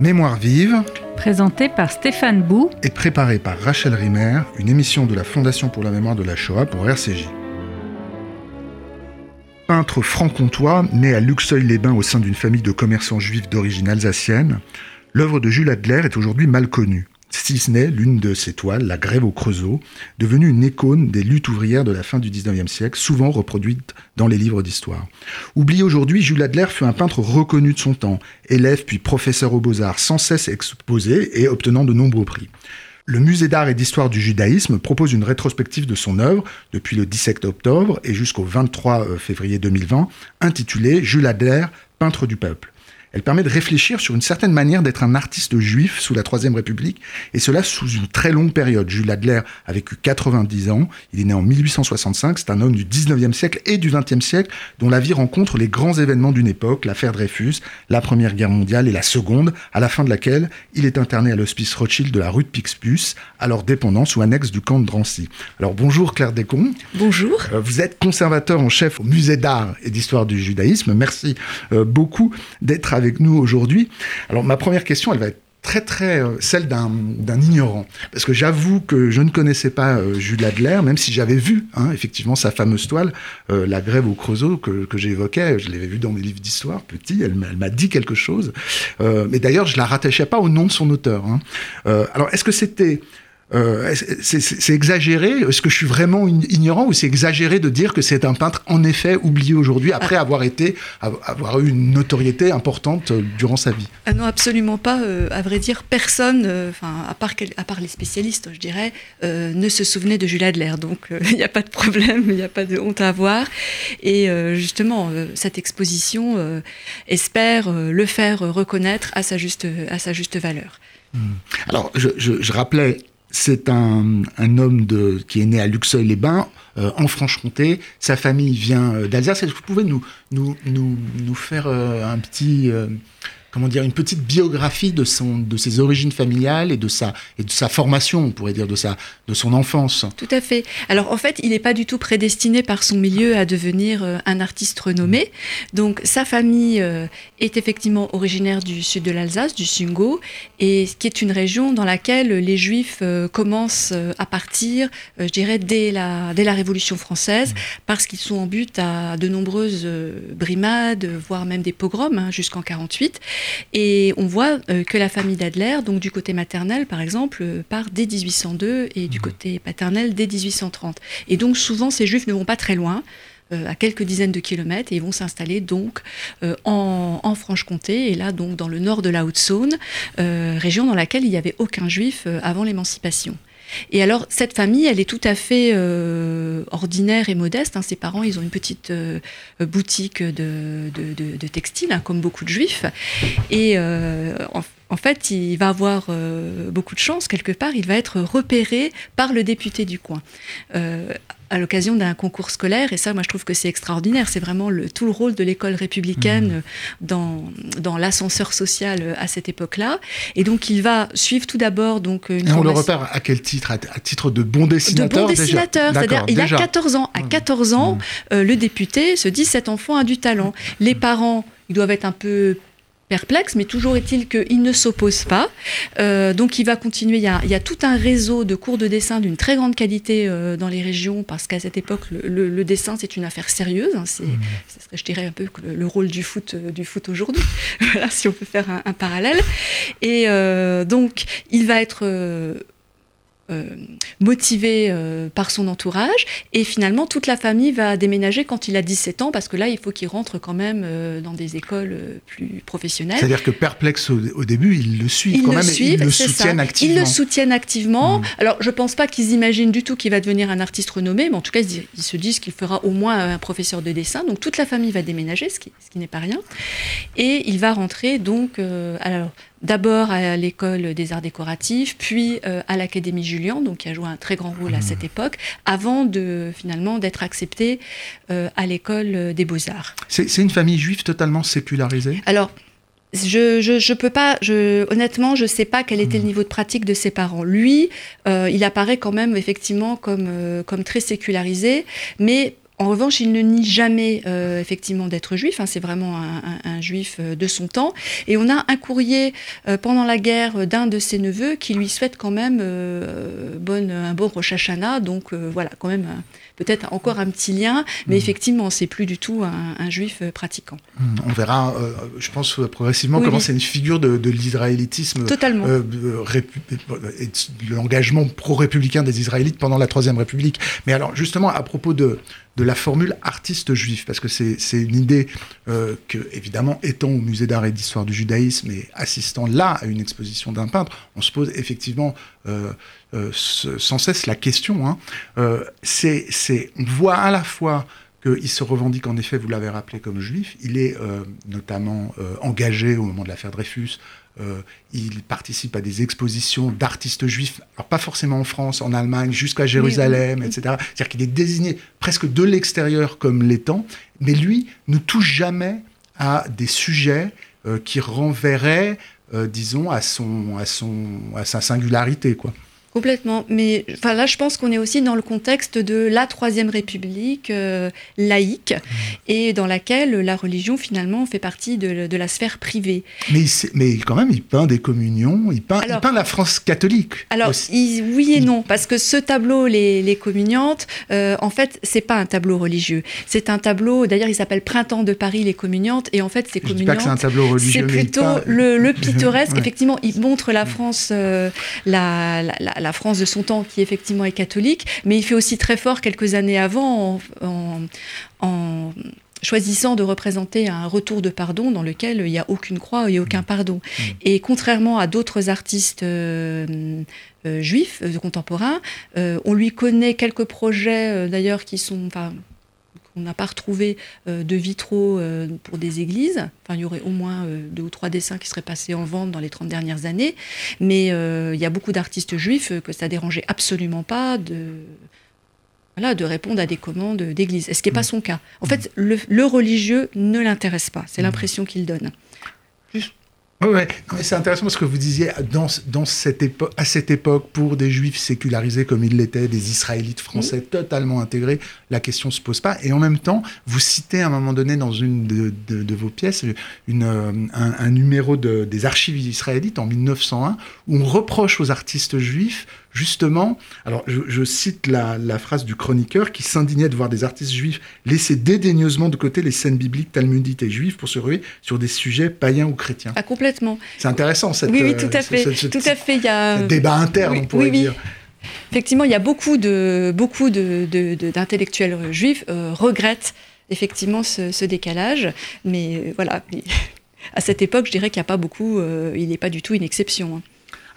Mémoire vive, Présenté par Stéphane Bou. et préparée par Rachel Rimer, une émission de la Fondation pour la mémoire de la Shoah pour RCJ. Peintre franc-comtois, né à Luxeuil-les-Bains au sein d'une famille de commerçants juifs d'origine alsacienne, l'œuvre de Jules Adler est aujourd'hui mal connue, si ce n'est l'une de ses toiles, La Grève au Creusot, devenue une icône des luttes ouvrières de la fin du XIXe siècle, souvent reproduite dans les livres d'histoire. Oublié aujourd'hui, Jules Adler fut un peintre reconnu de son temps, élève puis professeur aux beaux-arts, sans cesse exposé et obtenant de nombreux prix. Le musée d'art et d'histoire du judaïsme propose une rétrospective de son œuvre depuis le 17 octobre et jusqu'au 23 février 2020, intitulée Jules Adler, peintre du peuple. Elle permet de réfléchir sur une certaine manière d'être un artiste juif sous la Troisième République, et cela sous une très longue période. Jules Adler a vécu 90 ans, il est né en 1865, c'est un homme du 19e siècle et du 20e siècle, dont la vie rencontre les grands événements d'une époque, l'affaire Dreyfus, la Première Guerre mondiale et la Seconde, à la fin de laquelle il est interné à l'hospice Rothschild de la rue de Pixpus, alors dépendant sous annexe du camp de Drancy. Alors bonjour Claire Descomps. Bonjour. Euh, Vous êtes conservateur en chef au musée d'art et d'histoire du judaïsme. Merci euh, beaucoup d'être avec nous aujourd'hui. Alors ma première question, elle va être très très euh, celle d'un ignorant parce que j'avoue que je ne connaissais pas euh, Jules Adler même si j'avais vu hein, effectivement sa fameuse toile euh, la grève au Creusot que, que j'évoquais je l'avais vu dans mes livres d'histoire petit elle, m'a- dit quelque chose mais d'ailleurs je la rattachais pas au nom de son auteur hein. Alors est-ce que c'était euh, c'est exagéré? Est-ce que je suis vraiment ign- ignorant ou c'est exagéré de dire que c'est un peintre en effet oublié aujourd'hui après avoir été av- avoir eu une notoriété importante euh, durant sa vie? Ah non, absolument pas. euh, à vrai dire, personne, euh, enfin, à, part à part les spécialistes, je dirais, ne se souvenait de Jules Adler. Donc, il n'y a pas de problème, il n'y a pas de honte à avoir. Et justement, cette exposition espère le faire reconnaître à sa juste, à sa juste valeur. Alors, je, je- je rappelais, c'est un, homme qui est né à Luxeuil-les-Bains, euh, en Franche-Comté. Sa famille vient euh, d'Alsace. Est-ce que vous pouvez nous, faire euh, un petit, comment dire, une petite biographie de, son, de ses origines familiales et de sa, et de sa formation, on pourrait dire, de, sa, de son enfance Tout à fait. Alors en fait, il n'est pas du tout prédestiné par son milieu à devenir euh, un artiste renommé. Donc sa famille euh, est effectivement originaire du sud de l'Alsace, du Sungo, et qui est une région dans laquelle les Juifs euh, commencent à partir, je dirais, dès la, dès la Révolution française, parce qu'ils sont en but à de nombreuses brimades, voire même des pogroms hein, jusqu'en 48. Et on voit euh, que la famille d'Adler, donc du côté maternel par exemple, euh, part dès 1802 et du côté paternel dès 1830. Et donc souvent ces juifs ne vont pas très loin. euh, à quelques dizaines de kilomètres et ils vont s'installer donc euh, en, en Franche-Comté et là donc dans le nord de la Haute-Saône, euh, région dans laquelle il n'y avait aucun juif avant l'émancipation. Et alors, cette famille, elle est tout à fait euh, ordinaire et modeste. hein. Ses parents, ils ont une petite euh, boutique de, de, textile, hein, comme beaucoup de juifs. Et euh, en fait, il va avoir euh, beaucoup de chance, quelque part. Il va être repéré par le député du coin. Euh, à l'occasion d'un concours scolaire, et ça, moi, je trouve que c'est extraordinaire. C'est vraiment le, tout le rôle de l'école républicaine euh, dans, dans l'ascenseur social à cette époque-là. Et donc, il va suivre tout d'abord donc une Et on le repère à quel titre? À, à titre de bon de dessinateur bon déjà? dessinateur. C'est-à-dire, il a déjà. 14 ans. À Mmh. 14 ans, Mmh. euh, le député se dit cet enfant a du talent. Les parents, ils doivent être un peu perplexes, mais toujours est-il qu'il ne s'oppose pas. Euh, donc il va continuer. Il y, a, il y a tout un réseau de cours de dessin d'une très grande qualité euh, dans les régions, parce qu'à cette époque, le, le- le dessin, c'est une affaire sérieuse. hein. c'est, ce serait, je dirais, un peu le, le rôle du foot, euh, du foot aujourd'hui, voilà, si on peut faire un, un parallèle. Et euh, donc, il va être... euh, motivé euh, par son entourage et finalement toute la famille va déménager quand il a 17 ans parce que là il faut qu'il rentre quand même euh, dans des écoles plus professionnelles. C'est-à-dire que perplexe au, au début, ils le suivent Ils quand le même et suivent, ils le ça. soutiennent activement. Ils le soutiennent activement. Alors, je pense pas qu'ils imaginent du tout qu'il va devenir un artiste renommé, mais en tout cas, ils, se disent- ils se disent qu'il fera au moins un professeur de dessin. Donc, toute la famille va déménager, ce qui, ce qui n'est pas rien. Et il va rentrer donc, euh, alors, d'abord à l'école des arts décoratifs, puis euh, à l'Académie Julian, donc qui a joué un très grand rôle à cette époque, avant de finalement d'être accepté euh, à l'école des beaux-arts. C'est une famille juive totalement sécularisée? Alors, je, je, je peux pas, je, honnêtement, je sais pas quel était le niveau de pratique de ses parents. Lui, euh, il apparaît quand même effectivement comme, euh, comme très sécularisé, mais En revanche, il ne nie jamais euh, effectivement d'être juif. Hein, c'est vraiment un, juif euh, de son temps. Et on a un courrier euh, pendant la guerre d'un de ses neveux qui lui souhaite quand même bonne, un bon Rosh Hashanah. Donc voilà, quand même peut-être encore un petit lien. Mais mmh. effectivement, c'est plus du tout un, juif pratiquant. Mmh, on verra, je pense progressivement, comment c'est une figure de, l'israélitisme. Totalement. et l'engagement pro-républicain des Israélites pendant la Troisième République. Mais alors, justement, à propos de de la formule artiste juif, parce que c'est une idée euh, que, évidemment, étant au musée d'art et d'histoire du judaïsme et assistant là à une exposition d'un peintre, on se pose effectivement euh, euh, sans cesse la question. Hein. c'est, on voit à la fois qu'il se revendique en effet, vous l'avez rappelé, comme juif. Il est notamment engagé au moment de l'affaire Dreyfus euh, il participe à des expositions d'artistes juifs, alors pas forcément en France, en Allemagne, jusqu'à Jérusalem, etc. C'est-à-dire qu'il est désigné presque de l'extérieur comme l'étant, mais lui ne touche jamais à des sujets euh, qui renverraient, euh, disons, à, son, à, son, à sa singularité. quoi. Complètement. Mais enfin, là, je pense qu'on est aussi dans le contexte de la Troisième République euh, laïque mmh. et dans laquelle la religion, finalement, fait partie de, la sphère privée. Mais, mais quand même, il peint des communions, il peint, il peint la France catholique. Alors, oui et non, parce que ce tableau, Les, les Communiantes, euh, en fait, c'est pas un tableau religieux. C'est un tableau, d'ailleurs, il s'appelle Printemps de Paris, Les Communiantes, et en fait, c'est Communiantes. pas que c'est un tableau religieux. C'est plutôt le, pittoresque. Effectivement, il montre la France, euh, la, la la France de son temps, qui effectivement est catholique, mais il fait aussi très fort quelques années avant en, choisissant de représenter un retour de pardon dans lequel il n'y a aucune croix et aucun pardon. Mmh. Et contrairement à d'autres artistes euh, euh, juifs euh, contemporains, on lui connaît quelques projets d'ailleurs qui sont, on n'a pas retrouvé euh, de vitraux euh, pour des églises. Enfin, il y aurait au moins euh, deux ou trois dessins qui seraient passés en vente dans les 30 dernières années. Mais il y a beaucoup d'artistes juifs que ça dérangeait absolument pas de, voilà, de répondre à des commandes d'église. Ce qui n'est pas son cas. En fait, le, religieux ne l'intéresse pas. C'est l'impression qu'il donne. Oui, c'est intéressant parce que vous disiez dans, dans cette époque, à cette époque, pour des juifs sécularisés comme ils l'étaient, des israélites français totalement intégrés, la question se pose pas. Et en même temps, vous citez à un moment donné dans une de, de, vos pièces une, euh, un, numéro de, des archives israélites en 1901 où on reproche aux artistes juifs justement, alors je, cite la, phrase du chroniqueur qui s'indignait de voir des artistes juifs laisser dédaigneusement de côté les scènes bibliques, talmudiques et juives pour se ruer sur des sujets païens ou chrétiens. Ah, complètement. C'est intéressant, cette, oui, oui, tout à fait. tout à fait. Il y a... débat interne, on pourrait dire. Effectivement, il y a beaucoup de beaucoup d'intellectuels de, juifs euh, regrettent effectivement ce, décalage, mais euh, voilà. À cette époque, je dirais qu'il n'y a pas beaucoup, euh, il n'est pas du tout une exception. Hein.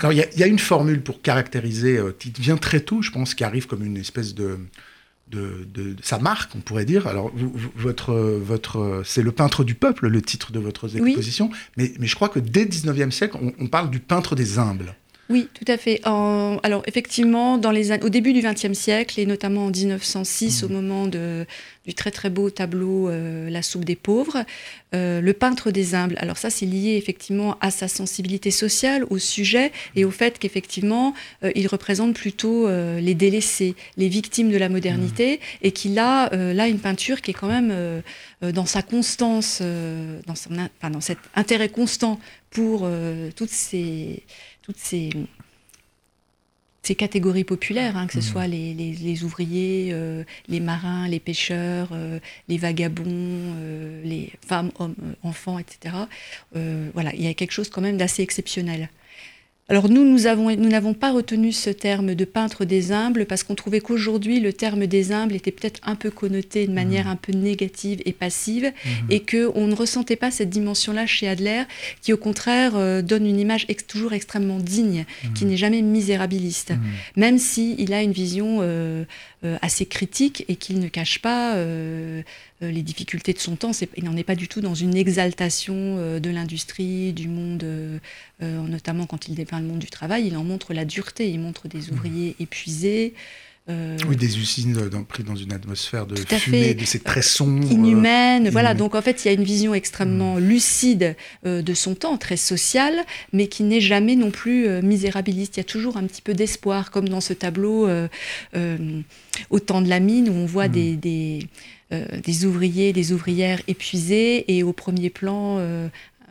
Alors, il y, a une formule pour caractériser, euh, qui vient très tôt, je pense, qui arrive comme une espèce de, de, de, sa marque, on pourrait dire. Alors, votre, votre, c'est le peintre du peuple, le titre de votre exposition, mais, mais, je crois que dès le 19e siècle, on, parle du peintre des humbles. Oui, tout à fait. alors, effectivement, dans les, au début du XXe siècle, et notamment en 1906, mmh. au moment de, du très très beau tableau euh, La soupe des pauvres, euh, le peintre des humbles. Alors ça, c'est lié effectivement à sa sensibilité sociale, au sujet, et au fait qu'effectivement, euh, il représente plutôt les délaissés, les victimes de la modernité, mmh. et qu'il a là une peinture qui est quand même dans sa constance, dans, son, enfin, dans cet intérêt constant pour toutes ces, toutes ces ces catégories populaires, hein, que ce mmh. soit les, ouvriers, euh, les marins, les pêcheurs, euh, les vagabonds, euh, les femmes, hommes, enfants, etc. voilà, il y a quelque chose quand même d'assez exceptionnel. Alors nous, nous n'avons pas retenu ce terme de peintre des humbles parce qu'on trouvait qu'aujourd'hui, le terme des humbles était peut-être un peu connoté de manière mmh. un peu négative et passive mmh. et qu'on ne ressentait pas cette dimension-là chez Adler qui, au contraire, euh, donne une image toujours extrêmement digne, mmh. qui n'est jamais misérabiliste, même s'il il a une vision euh, euh, assez critique et qu'il ne cache pas euh, les difficultés de son temps. il n'en est pas du tout dans une exaltation euh, de l'industrie, du monde, euh, notamment quand il dépeint le monde du travail. Il en montre la dureté. Il montre des mmh. ouvriers épuisés. euh, oui, des usines dans, pris dans une atmosphère de fumée, de ces très sombres. Inhumaine, voilà. Donc en fait, il y a une vision extrêmement mm. lucide de son temps, très sociale, mais qui n'est jamais non plus misérabiliste. Il y a toujours un petit peu d'espoir, comme dans ce tableau au temps de la mine, où on voit mm. des, des, des, ouvriers, des ouvrières épuisés, et au premier plan,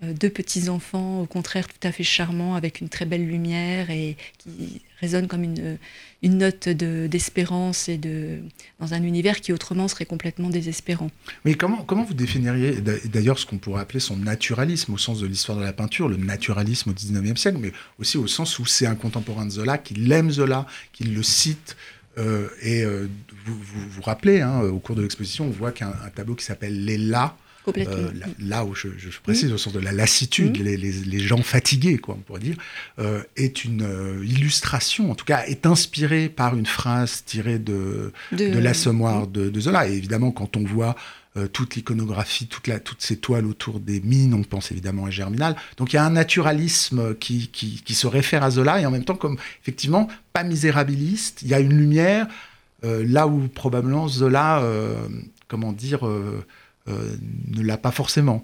euh, deux petits-enfants, au contraire, tout à fait charmants, avec une très belle lumière et qui résonnent comme une, une note d'espérance et de, dans un univers qui autrement serait complètement désespérant. Mais comment, comment vous définiriez d'ailleurs ce qu'on pourrait appeler son naturalisme au sens de l'histoire de la peinture, le naturalisme au 19e siècle, mais aussi au sens où c'est un contemporain de Zola, qu'il aime Zola, qu'il le cite euh, et euh, vous, vous, rappelez, hein, au cours de l'exposition, on voit qu'un tableau qui s'appelle Les La, euh, là, où je, précise, au sens de la lassitude, mm. les, gens fatigués, quoi, on pourrait dire, euh, est une euh, illustration, en tout cas, est inspirée par une phrase tirée de, de... l'assommoir mm. de, Zola. Et évidemment, quand on voit toute l'iconographie, toute la, toutes ces toiles autour des mines, on pense évidemment à Germinal. Donc il y a un naturalisme qui, qui, se réfère à Zola et en même temps, comme effectivement, pas misérabiliste, il y a une lumière là où probablement Zola, comment dire, euh, ne l'a pas forcément.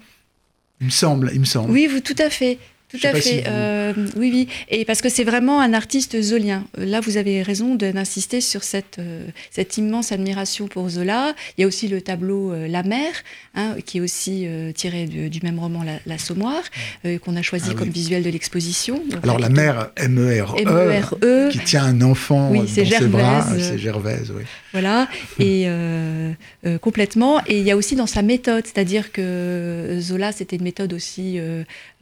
Il me semble, il me semble. Oui, vous, tout à fait. Tout à fait. Euh, oui, oui. Et parce que c'est vraiment un artiste zolien. Euh, là, vous avez raison d'insister sur cette, cette immense admiration pour Zola. Il y a aussi le tableau La mer, hein, qui est aussi tiré du même roman La, Sommoire, qu'on a choisi ah comme visuel de l'exposition. Alors, La mer, M-E-R-E, e, qui tient un enfant dans ses bras. C'est Gervaise, oui. Voilà. Et complètement. Et il y a aussi dans sa méthode, c'est-à-dire que Zola, c'était une méthode aussi,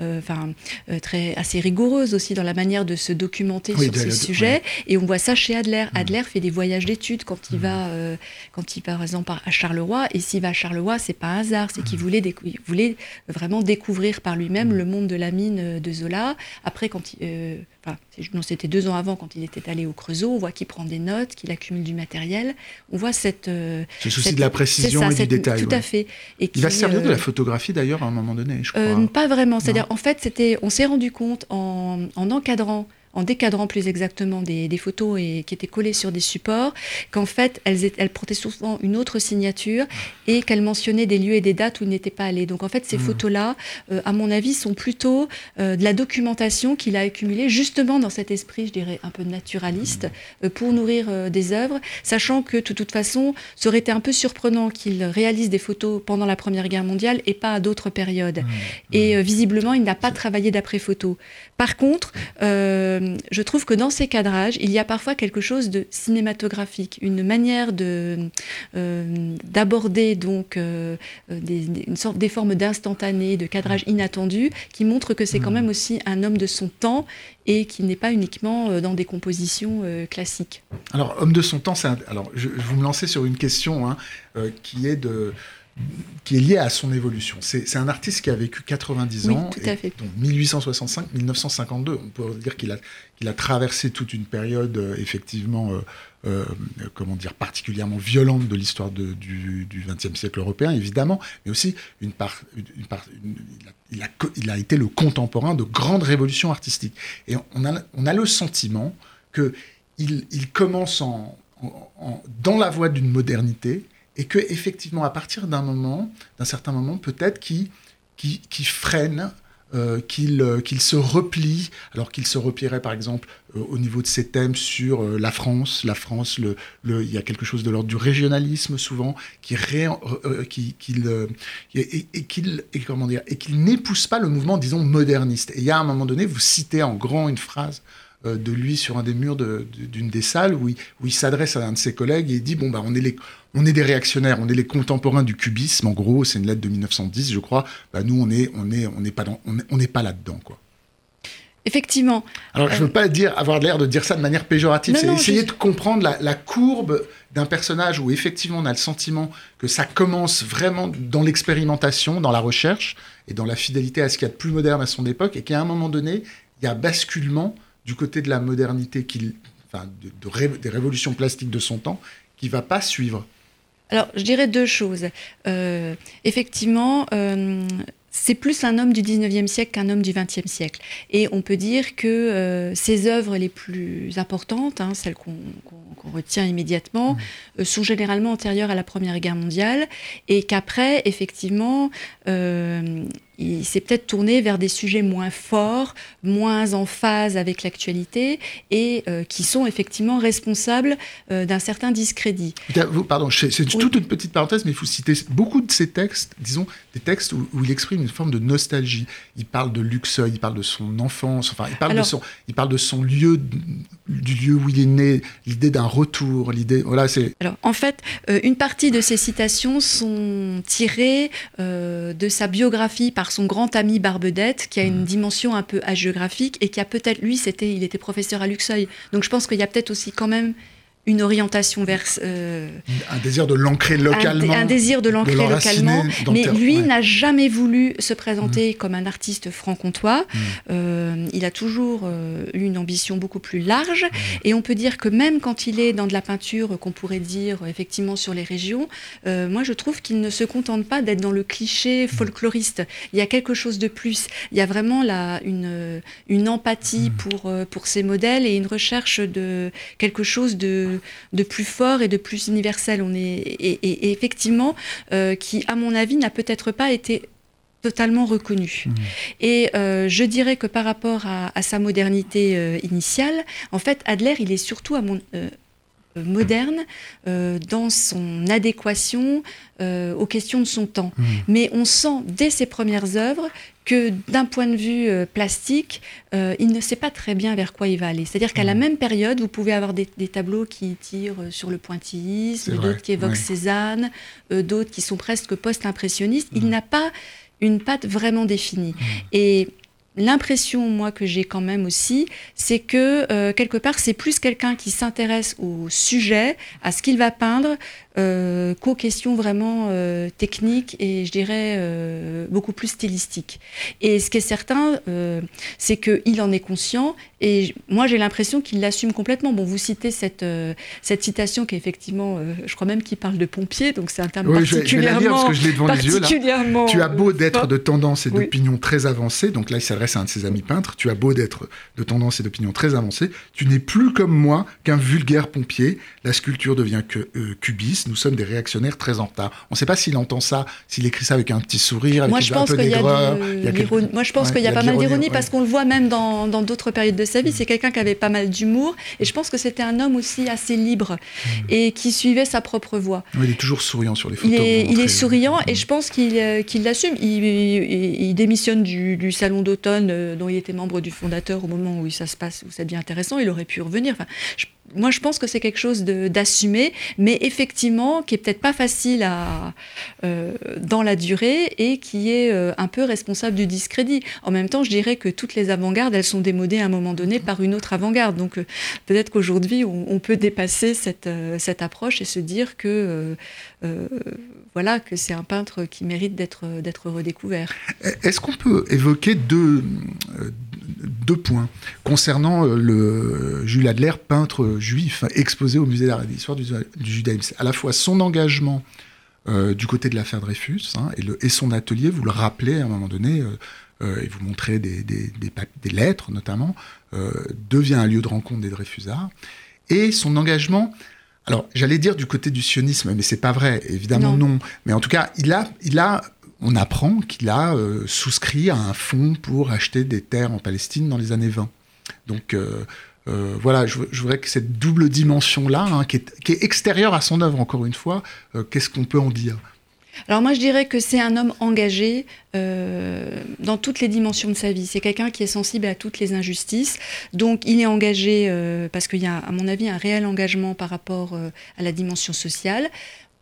enfin euh, très, assez rigoureuse aussi dans la manière de se documenter sur ces sujets. Et on voit ça chez Adler. Mm. Adler fait des voyages d'études quand il mm. va, euh, quand il par exemple à Charleroi. Et s'il va à Charleroi, c'est pas un hasard, c'est qu'il mm. voulait, voulait vraiment découvrir par lui-même le monde de la mine euh, de Zola. Après, quand il, enfin, c'était deux ans avant quand il était allé au Creusot, on voit qu'il prend des notes, qu'il accumule du matériel. On voit cette. Ce souci de la précision et du détail. Tout à fait. Et il va servir de la photographie d'ailleurs à un moment donné, je crois. pas vraiment. C'est-à-dire, en fait, c'était on s'est rendu compte en, en encadrant en décadrant plus exactement des, photos et, qui étaient collées sur des supports, qu'en fait, elles, elles portaient souvent une autre signature et qu'elles mentionnaient des lieux et des dates où ils n'étaient pas allés. Donc en fait, ces mmh. photos-là, euh, à mon avis, sont plutôt euh, de la documentation qu'il a accumulée justement dans cet esprit, je dirais, un peu naturaliste, mmh. euh, pour nourrir des œuvres, sachant que de toute façon, ça aurait été un peu surprenant qu'il réalise des photos pendant la Première Guerre mondiale et pas à d'autres périodes. Mmh. Et visiblement, il n'a pas travaillé d'après-photo. Par contre, euh, je trouve que dans ces cadrages, il y a parfois quelque chose de cinématographique, une manière de euh, d'aborder donc euh, des, une sorte des formes d'instantané, de cadrage inattendu, qui montre que c'est quand mmh. même aussi un homme de son temps et qui n'est pas uniquement dans des compositions classiques. Alors, homme de son temps, c'est alors je, je, vous me lancer sur une question hein, qui est de qui est lié à son évolution. C'est un artiste qui a vécu 90 ans, tout à fait. donc 1865-1952. On peut dire qu'il a, a traversé toute une période euh, effectivement, euh, euh, comment dire, particulièrement violente de l'histoire du XXe siècle européen, évidemment, mais aussi une part, une, part il, a, il, a, été le contemporain de grandes révolutions artistiques. Et on a, on le sentiment que il, il commence en, dans la voie d'une modernité et que effectivement à partir d'un moment, d'un certain moment, peut-être qui qui, qui freine, euh, qu'il euh, qu'il se replie, alors qu'il se replierait par exemple euh, au niveau de ses thèmes sur la France, la France, il y a quelque chose de l'ordre du régionalisme souvent, qui ré, qui, qu'il et, et qu'il n'épouse pas le mouvement disons moderniste. Et il y a un moment donné, vous citez en grand une phrase euh, de lui sur un des murs d'une des salles où il, où il s'adresse à un de ses collègues et il dit bon bah on est les on est des réactionnaires, on est les contemporains du cubisme en gros, c'est une lettre de 1910 je crois. Bah nous on est on est on n'est pas dans, on pas là-dedans quoi. Effectivement. Alors, je ne veux pas dire, avoir l'air de dire ça de manière péjorative, c'est essayer de comprendre la, la courbe d'un personnage où effectivement on a le sentiment que ça commence vraiment dans l'expérimentation, dans la recherche et dans la fidélité à ce qu'il y a de plus moderne à son époque et qu'à un moment donné, il y a basculement du côté de la modernité, enfin, de, des révolutions plastiques de son temps, qui va pas suivre Alors, je dirais deux choses. Euh, effectivement, euh, c'est plus un homme du 19e siècle qu'un homme du 20e siècle. Et on peut dire que euh, ses œuvres les plus importantes, hein, celles qu'on retient immédiatement, mmh. sont généralement antérieures à la Première Guerre mondiale, et qu'après, effectivement, il s'est peut-être tourné vers des sujets moins forts, moins en phase avec l'actualité et euh, qui sont effectivement responsables euh, d'un certain discrédit. pardon, c'est toute une petite parenthèse, mais il faut citer beaucoup de ces textes, disons, des textes où, il exprime une forme de nostalgie. Il parle de Luxeuil, il parle de son enfance, enfin, il parle, de, son, il parle de son lieu, du lieu où il est né, l'idée d'un retour, l'idée. Voilà, c'est. Alors, en fait, euh, une partie de ces citations sont tirées de sa biographie par son grand ami Barbedette, qui a une mmh. dimension un peu hagiographique et qui a peut-être, lui, c'était, il était professeur à Luxeuil. Donc je pense qu'il y a peut-être aussi quand même une orientation vers... Euh, un désir de l'ancrer localement. Un, désir de l'ancrer localement. Mais lui n'a jamais voulu se présenter mmh. comme un artiste franc-comtois. Mmh. Euh, il a toujours euh, eu une ambition beaucoup plus large. Mmh. Et on peut dire que même quand il est dans de la peinture, qu'on pourrait dire effectivement sur les régions, moi je trouve qu'il ne se contente pas d'être dans le cliché folkloriste. Il y a quelque chose de plus. Il y a vraiment la, une, une empathie pour, pour ces modèles et une recherche de quelque chose de de, plus fort et de plus universel. On est, et, effectivement, euh, qui, à mon avis, n'a peut-être pas été totalement reconnu. Mmh. Et euh, je dirais que par rapport à, sa modernité euh, initiale, en fait, Adler, il est surtout à mon, moderne dans son adéquation aux questions de son temps. Mmh. Mais on sent dès ses premières œuvres que d'un point de vue euh, plastique, euh, il ne sait pas très bien vers quoi il va aller. C'est-à-dire qu'à la mmh. même période, vous pouvez avoir des, tableaux qui tirent euh, sur le pointillisme, d'autres qui évoquent Cézanne, d'autres qui sont presque post-impressionnistes. Il mmh. n'a pas une patte vraiment définie. Et l'impression, moi, que j'ai quand même aussi, c'est que quelque part, c'est plus quelqu'un qui s'intéresse au sujet, à ce qu'il va peindre, euh, qu'aux questions vraiment euh, techniques et je dirais euh, beaucoup plus stylistiques. Et ce qui est certain, euh, c'est qu'il en est conscient et moi j'ai l'impression qu'il l'assume complètement. Bon, vous citez cette, cette citation qui est effectivement, je crois même qu'il parle de pompier, donc c'est un terme particulièrement. Je, parce que je l'ai devant les yeux là. Tu as beau d'être de tendance et d'opinion très avancée, donc là il s'adresse à un de ses amis peintres, tu as beau d'être de tendance et d'opinion très avancée, tu n'es plus comme moi qu'un vulgaire pompier, la sculpture devient que, cubiste nous sommes des réactionnaires très en retard. On ne sait pas s'il entend ça, s'il écrit ça avec un petit sourire, avec Moi, je pense un peu d'aigreur. Moi, je pense qu'il y a, pas mal d'ironie parce qu'on le voit même dans d'autres périodes de sa vie. C'est quelqu'un qui avait pas mal d'humour et je pense que c'était un homme aussi assez libre mm. et qui suivait sa propre voie. il est toujours souriant sur les photos. Il est, souriant et je pense qu'il euh, l'assume. Il, démissionne du, salon d'automne euh, dont il était membre du fondateur au moment où ça se passe, où ça devient intéressant. Il aurait pu revenir. Enfin, je moi, je pense que c'est quelque chose d'assumer, mais effectivement, qui est peut-être pas facile euh, dans la durée et qui est euh, un peu responsable du discrédit. En même temps, je dirais que toutes les avant-gardes, elles sont démodées à un moment donné par une autre avant-garde. Donc, euh, peut-être qu'aujourd'hui, on, peut dépasser cette, cette approche et se dire que voilà que c'est un peintre qui mérite d'être redécouvert. Est-ce qu'on peut évoquer deux deux points concernant euh, le Jules Adler, peintre juif exposé au musée d'art et d'histoire du, judaïsme. À la fois son engagement euh, du côté de l'affaire Dreyfus hein, et, son atelier, vous le rappelez à un moment donné, euh, et vous montrez des, des, lettres notamment, devient un lieu de rencontre des Dreyfusards. Et son engagement, alors j'allais dire du côté du sionisme, mais c'est pas vrai, évidemment non. Mais en tout cas, il a, il a on apprend qu'il a euh, souscrit à un fonds pour acheter des terres en Palestine dans les années 20. Donc euh, euh, voilà, je, voudrais que cette double dimension-là, hein, qui, est, extérieure à son œuvre, encore une fois, qu'est-ce qu'on peut en dire? Alors moi je dirais que c'est un homme engagé dans toutes les dimensions de sa vie. C'est quelqu'un qui est sensible à toutes les injustices. Donc il est engagé parce qu'il y a à mon avis un réel engagement par rapport à la dimension sociale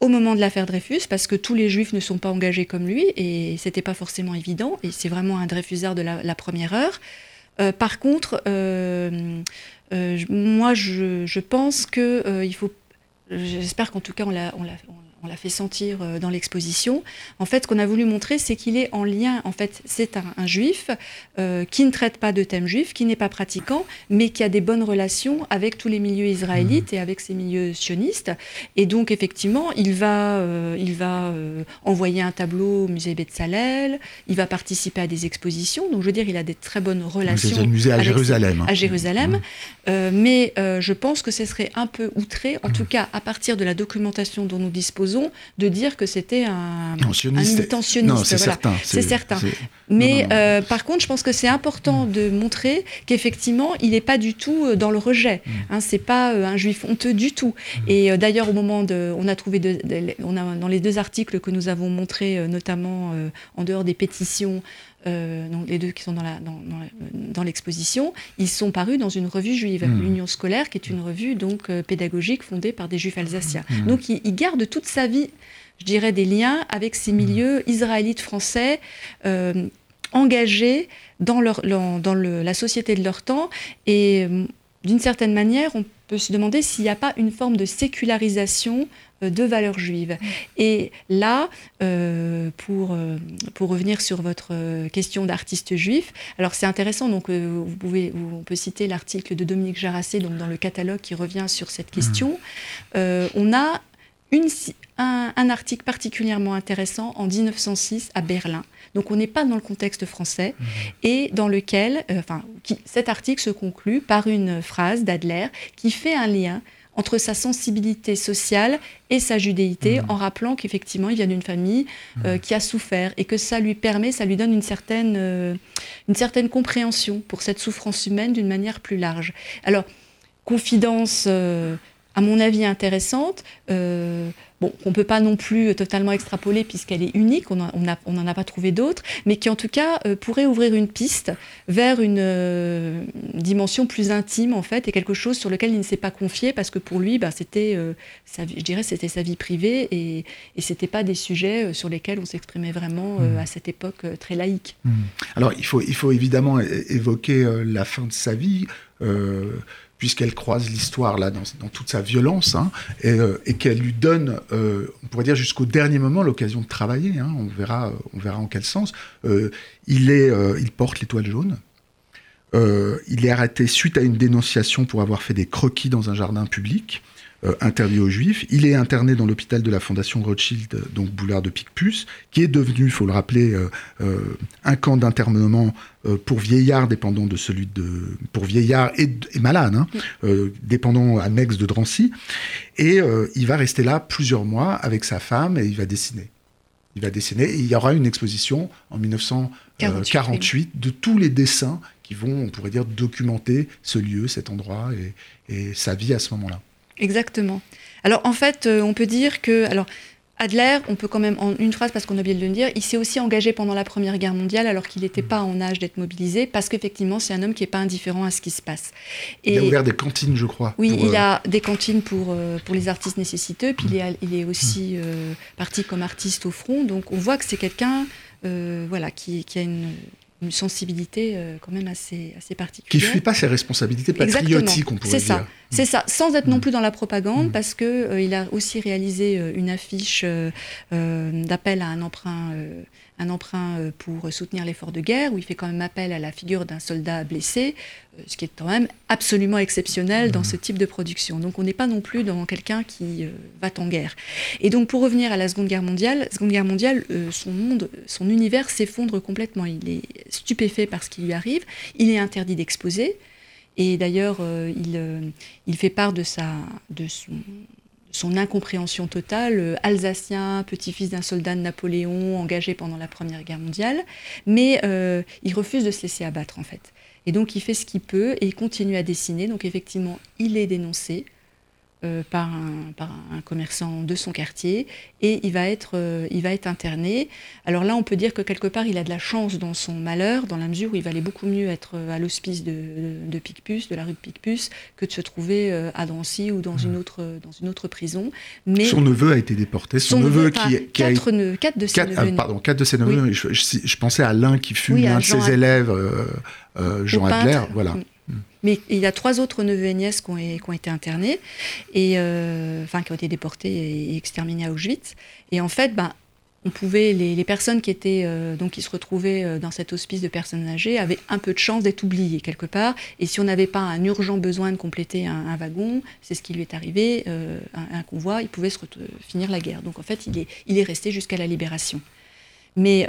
au moment de l'affaire Dreyfus, parce que tous les juifs ne sont pas engagés comme lui, et c'était pas forcément évident, et c'est vraiment un Dreyfusard de la, première heure. Euh, par contre, euh, euh, moi, je, pense que il faut. J'espère qu'en tout cas, on l'a on l'a fait sentir euh, dans l'exposition. En fait, ce qu'on a voulu montrer, c'est qu'il est en lien. En fait, c'est un, juif euh, qui ne traite pas de thème juif, qui n'est pas pratiquant, mais qui a des bonnes relations avec tous les milieux israélites mmh. et avec ces milieux sionistes. Et donc, effectivement, il va, euh, il va envoyer un tableau au musée Betzalel. Il va participer à des expositions. Donc, je veux dire, il a des très bonnes relations. Le musée à Jérusalem. À Jérusalem. Mmh. mais je pense que ce serait un peu outré, en mmh. tout cas à partir de la documentation dont nous disposons de dire que c'était un, intentionniste. c'est certain. C'est certain. Mais euh, par contre, je pense que c'est important mm. de montrer qu'effectivement, il n'est pas du tout euh, dans le rejet. Mm. Hein, c'est pas euh, un juif honteux du tout. Mm. Et d'ailleurs, au moment de, on a trouvé, on a dans les deux articles que nous avons montrés, notamment en dehors des pétitions. Donc les deux qui sont dans, la, dans, dans, l'exposition, ils sont parus dans une revue juive, l'Union scolaire, qui est une revue donc pédagogique fondée par des juifs alsaciens. Donc il, il, garde toute sa vie je dirais, des liens avec ces milieux israélites français euh, engagés dans, leur, dans le, la société de leur temps. Et euh, d'une certaine manière, on peut se demander s'il n'y a pas une forme de sécularisation euh, de valeurs juives. Et là, pour, pour revenir sur votre question d'artiste juif, alors c'est intéressant, donc vous pouvez, on peut citer l'article de Dominique Jarassé donc dans le catalogue qui revient sur cette question. on a une, un, article particulièrement intéressant en 1906 à Berlin. Donc on n'est pas dans le contexte français mhm. et dans lequel, euh, enfin, cet article se conclut par une phrase d'Adler qui fait un lien entre sa sensibilité sociale et sa judéité, mhm. en rappelant qu'effectivement, il vient d'une famille euh, mhm. qui a souffert et que ça lui permet, ça lui donne une certaine, euh, une certaine compréhension pour cette souffrance humaine d'une manière plus large. Alors, confidence à mon avis, intéressante. Euh, bon, on ne peut pas non plus totalement extrapoler puisqu'elle est unique, on n'en a pas trouvé d'autres, mais qui en tout cas euh, pourrait ouvrir une piste vers une euh, dimension plus intime en fait et quelque chose sur lequel il ne s'est pas confié parce que pour lui, bah, c'était, je dirais, c'était sa vie privée et, et c'était pas des sujets sur lesquels on s'exprimait vraiment mmh. à cette époque très laïque. Mmh. Alors il faut, il faut évidemment évoquer la fin de sa vie puisqu'elle croise l'histoire dans, toute sa violence, hein, euh, et, qu'elle lui donne, euh, on pourrait dire jusqu'au dernier moment, l'occasion de travailler. Hein, on verra, on verra en quel sens. Euh, il porte l'étoile jaune. il est arrêté suite à une dénonciation pour avoir fait des croquis dans un jardin public. Euh, interdit aux juifs. Il est interné dans l'hôpital de la Fondation Rothschild, donc boulard de Picpus, qui est devenu, il faut le rappeler, euh, euh, un camp d'internement pour vieillards dépendant de celui de pour vieillards et, malades, hein, dépendant annexe de Drancy. Et il va rester là plusieurs mois avec sa femme et il va dessiner. Il va dessiner et il y aura une exposition en 1948 de tous les dessins qui vont, on pourrait dire, documenter ce lieu, cet endroit et sa vie à ce moment-là. Exactement. Alors en fait, euh, on peut dire que alors Adler, on peut quand même en une phrase parce qu'on a oublié de le dire, il s'est aussi engagé pendant la Première Guerre mondiale alors qu'il n'était pas en âge d'être mobilisé parce qu'effectivement c'est un homme qui n'est pas indifférent à ce qui se passe. Et il a ouvert des cantines, je crois. Oui, il euh, a des cantines pour, euh, pour les artistes nécessiteux, puis il est, il est aussi parti comme artiste au front, donc on voit que c'est quelqu'un voilà, qui, qui a une une sensibilité euh, quand même assez, assez particulière. Qui ne fuit pas ses responsabilités patriotiques, on pourrait dire. Ça. C'est ça, sans être non mm. plus dans la propagande, mm. parce qu'il euh, il a aussi réalisé euh, une affiche d'appel à un emprunt un emprunt euh, pour soutenir l'effort de guerre, où il fait quand même appel à la figure d'un soldat blessé, euh, ce qui est quand même absolument exceptionnel dans mmh. ce type de production. Donc on n'est pas non plus dans quelqu'un qui euh, va en guerre. Et donc pour revenir à la Seconde Guerre mondiale, Seconde Guerre mondiale, son monde, son univers s'effondre complètement. Il est stupéfait par ce qui lui arrive. Il est interdit d'exposer. Et d'ailleurs, il, il, fait part de, sa, de son incompréhension totale, euh, alsacien, petit-fils d'un soldat de Napoléon engagé pendant la Première Guerre mondiale, mais euh, il refuse de se laisser abattre en fait. Et donc il fait ce qu'il peut et il continue à dessiner. Donc effectivement, il est dénoncé, euh, par, un, par, un, commerçant de son quartier et il va, être, euh, il va être interné. Alors là, on peut dire que quelque part, il a de la chance dans son malheur, dans la mesure où il valait beaucoup mieux être à l'hospice de, de, Picpus, de la rue de Picpus, que de se trouver euh, à Drancy ou dans, une autre, dans une autre prison. Mais son neveu a été déporté. Son, neveu, qui, qui quatre, a... quatre de ses quatre, neveux. Ah, pardon, quatre de ses neveux. Je, je, pensais à l'un qui fut l'un de ses élèves, Jean Adler. Voilà. Mais il y a trois autres neveux et nièces qui ont, été internés, et, euh, enfin qui ont été déportés et exterminés à Auschwitz. Et en fait, ben, on pouvait, les, personnes qui étaient euh, donc qui se retrouvaient euh, dans cet hospice de personnes âgées avaient un peu de chance d'être oubliées quelque part. Et si on n'avait pas un urgent besoin de compléter un, wagon, c'est ce qui lui est arrivé, un, convoi, il pouvait se finir la guerre. Donc en fait, il est resté jusqu'à la libération. Mais,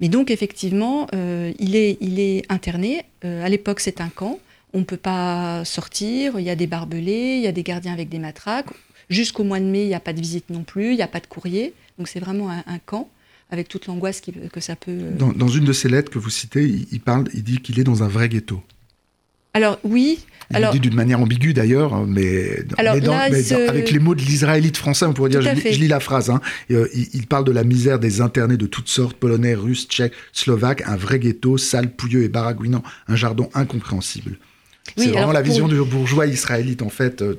mais donc effectivement, il, est, il est interné. à l'époque, c'est un camp. On ne peut pas sortir. Il y a des barbelés, il y a des gardiens avec des matraques. Jusqu'au mois de mai, il n'y a pas de visite non plus, il n'y a pas de courrier. Donc c'est vraiment un, camp avec toute l'angoisse que ça peut. Euh, dans, une de ses lettres que vous citez, il, parle, il dit qu'il est dans un vrai ghetto. Alors oui. Il alors, dit d'une manière ambiguë d'ailleurs, mais, avec les mots de l'israélite français, on pourrait dire, je, lis la phrase, hein. euh, il, parle de la misère des internés de toutes sortes, polonais, russes, tchèques, slovaques, un vrai ghetto, sale, pouilleux et baragouinant, un jardin incompréhensible. C'est vraiment la vision du bourgeois israélite en fait, euh,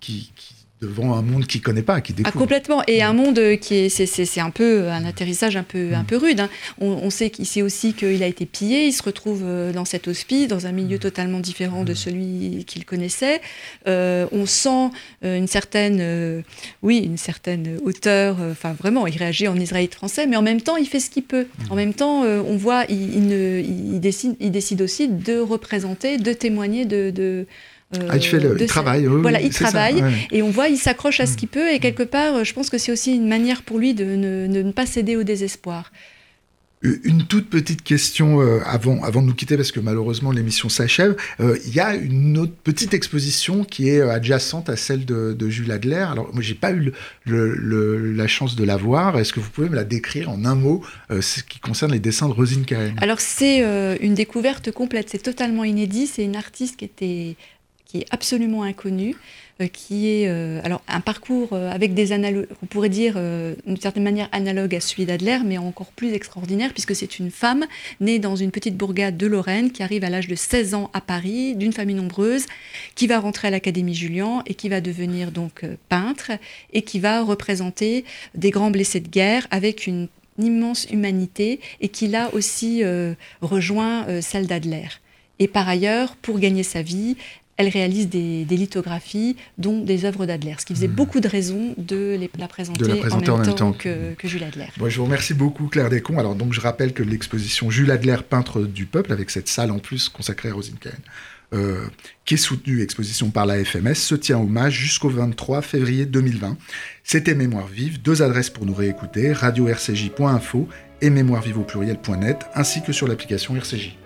qui devant un monde qu'il connaît pas, qui découvre. Ah, complètement. Et un monde qui est, c'est, un peu un atterrissage un peu, un mm. peu rude. Hein. On, sait sait aussi qu'il a été pillé. Il se retrouve euh, dans cet hospice, dans un milieu mm. totalement différent de mm. celui qu'il connaissait. Euh, on sent euh, une certaine, oui, une certaine hauteur. Enfin, vraiment, il réagit en israélite français, mais en même temps, il fait ce qu'il peut. En même temps, on voit, il, ne, il, décide, il décide aussi de représenter, de témoigner de ah, il fait le travail. voilà, il travaille et on voit, il s'accroche à ce mm. qu'il peut et quelque part, je pense que c'est aussi une manière pour lui de ne, pas céder au désespoir. Une toute petite question euh, avant, avant de nous quitter, parce que malheureusement l'émission s'achève. Euh, il y a une autre petite exposition qui est euh, adjacente à celle de, Jules Adler. Alors, moi, j'ai pas eu la chance de la voir. Est-ce que vous pouvez me la décrire en un mot, ce qui concerne les dessins de Rosine Karen Alors, c'est une découverte complète. C'est totalement inédit. C'est une artiste qui était qui est absolument inconnu, euh, qui est euh, alors un parcours euh, avec des analogues, on pourrait dire d'une certaine manière analogue à celui d'Adler, mais encore plus extraordinaire puisque c'est une femme née dans une petite bourgade de Lorraine qui arrive à l'âge de 16 ans à Paris, d'une famille nombreuse, qui va rentrer à l'Académie Julian et qui va devenir donc peintre et qui va représenter des grands blessés de guerre avec une immense humanité et qui là aussi rejoint celle d'Adler. Et par ailleurs, pour gagner sa vie, elle réalise des, lithographies, dont des œuvres d'Adler, ce qui faisait hmm. beaucoup de raisons de la présenter, en, même temps, que, Jules Adler. je vous remercie beaucoup, Claire Descons. Alors, donc, je rappelle que l'exposition Jules Adler, peintre du peuple, avec cette salle en plus consacrée à Rosine euh, qui est soutenue exposition par la FMS, se tient hommage jusqu'au 23 février 2020. C'était Mémoire vive, deux adresses pour nous réécouter, radio-rcj.info et mémoirevive au pluriel.net, ainsi que sur l'application RCJ.